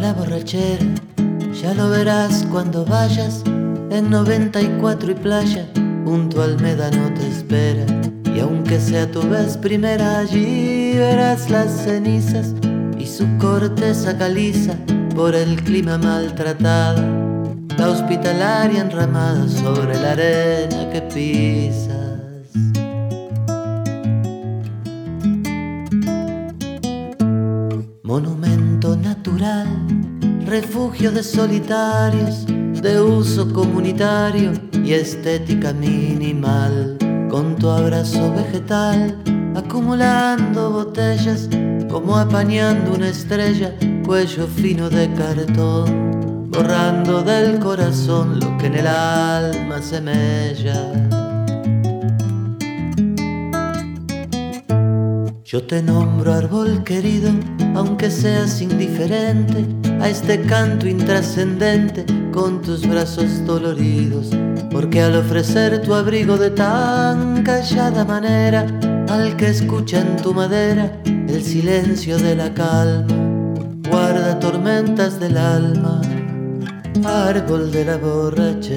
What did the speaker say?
la borrachera, ya lo verás cuando vayas en 94 y playa, junto al médano te espera. Y aunque sea tu vez primera, allí verás las cenizas y su corteza caliza por el clima maltratado. La hospitalaria enramada sobre la arena que pisas. Monumento natural, refugio de solitarios de uso comunitario y estética minimal, con tu abrazo vegetal, acumulando botellas, como apañando una estrella, cuello fino de cartón, borrando del corazón lo que en el alma se mella. Yo te nombro árbol querido, aunque seas indiferente a este canto intrascendente con tus brazos doloridos, porque al ofrecer tu abrigo de tan callada manera, al que escucha en tu madera el silencio de la calma, guarda tormentas del alma, árbol de la borrachera.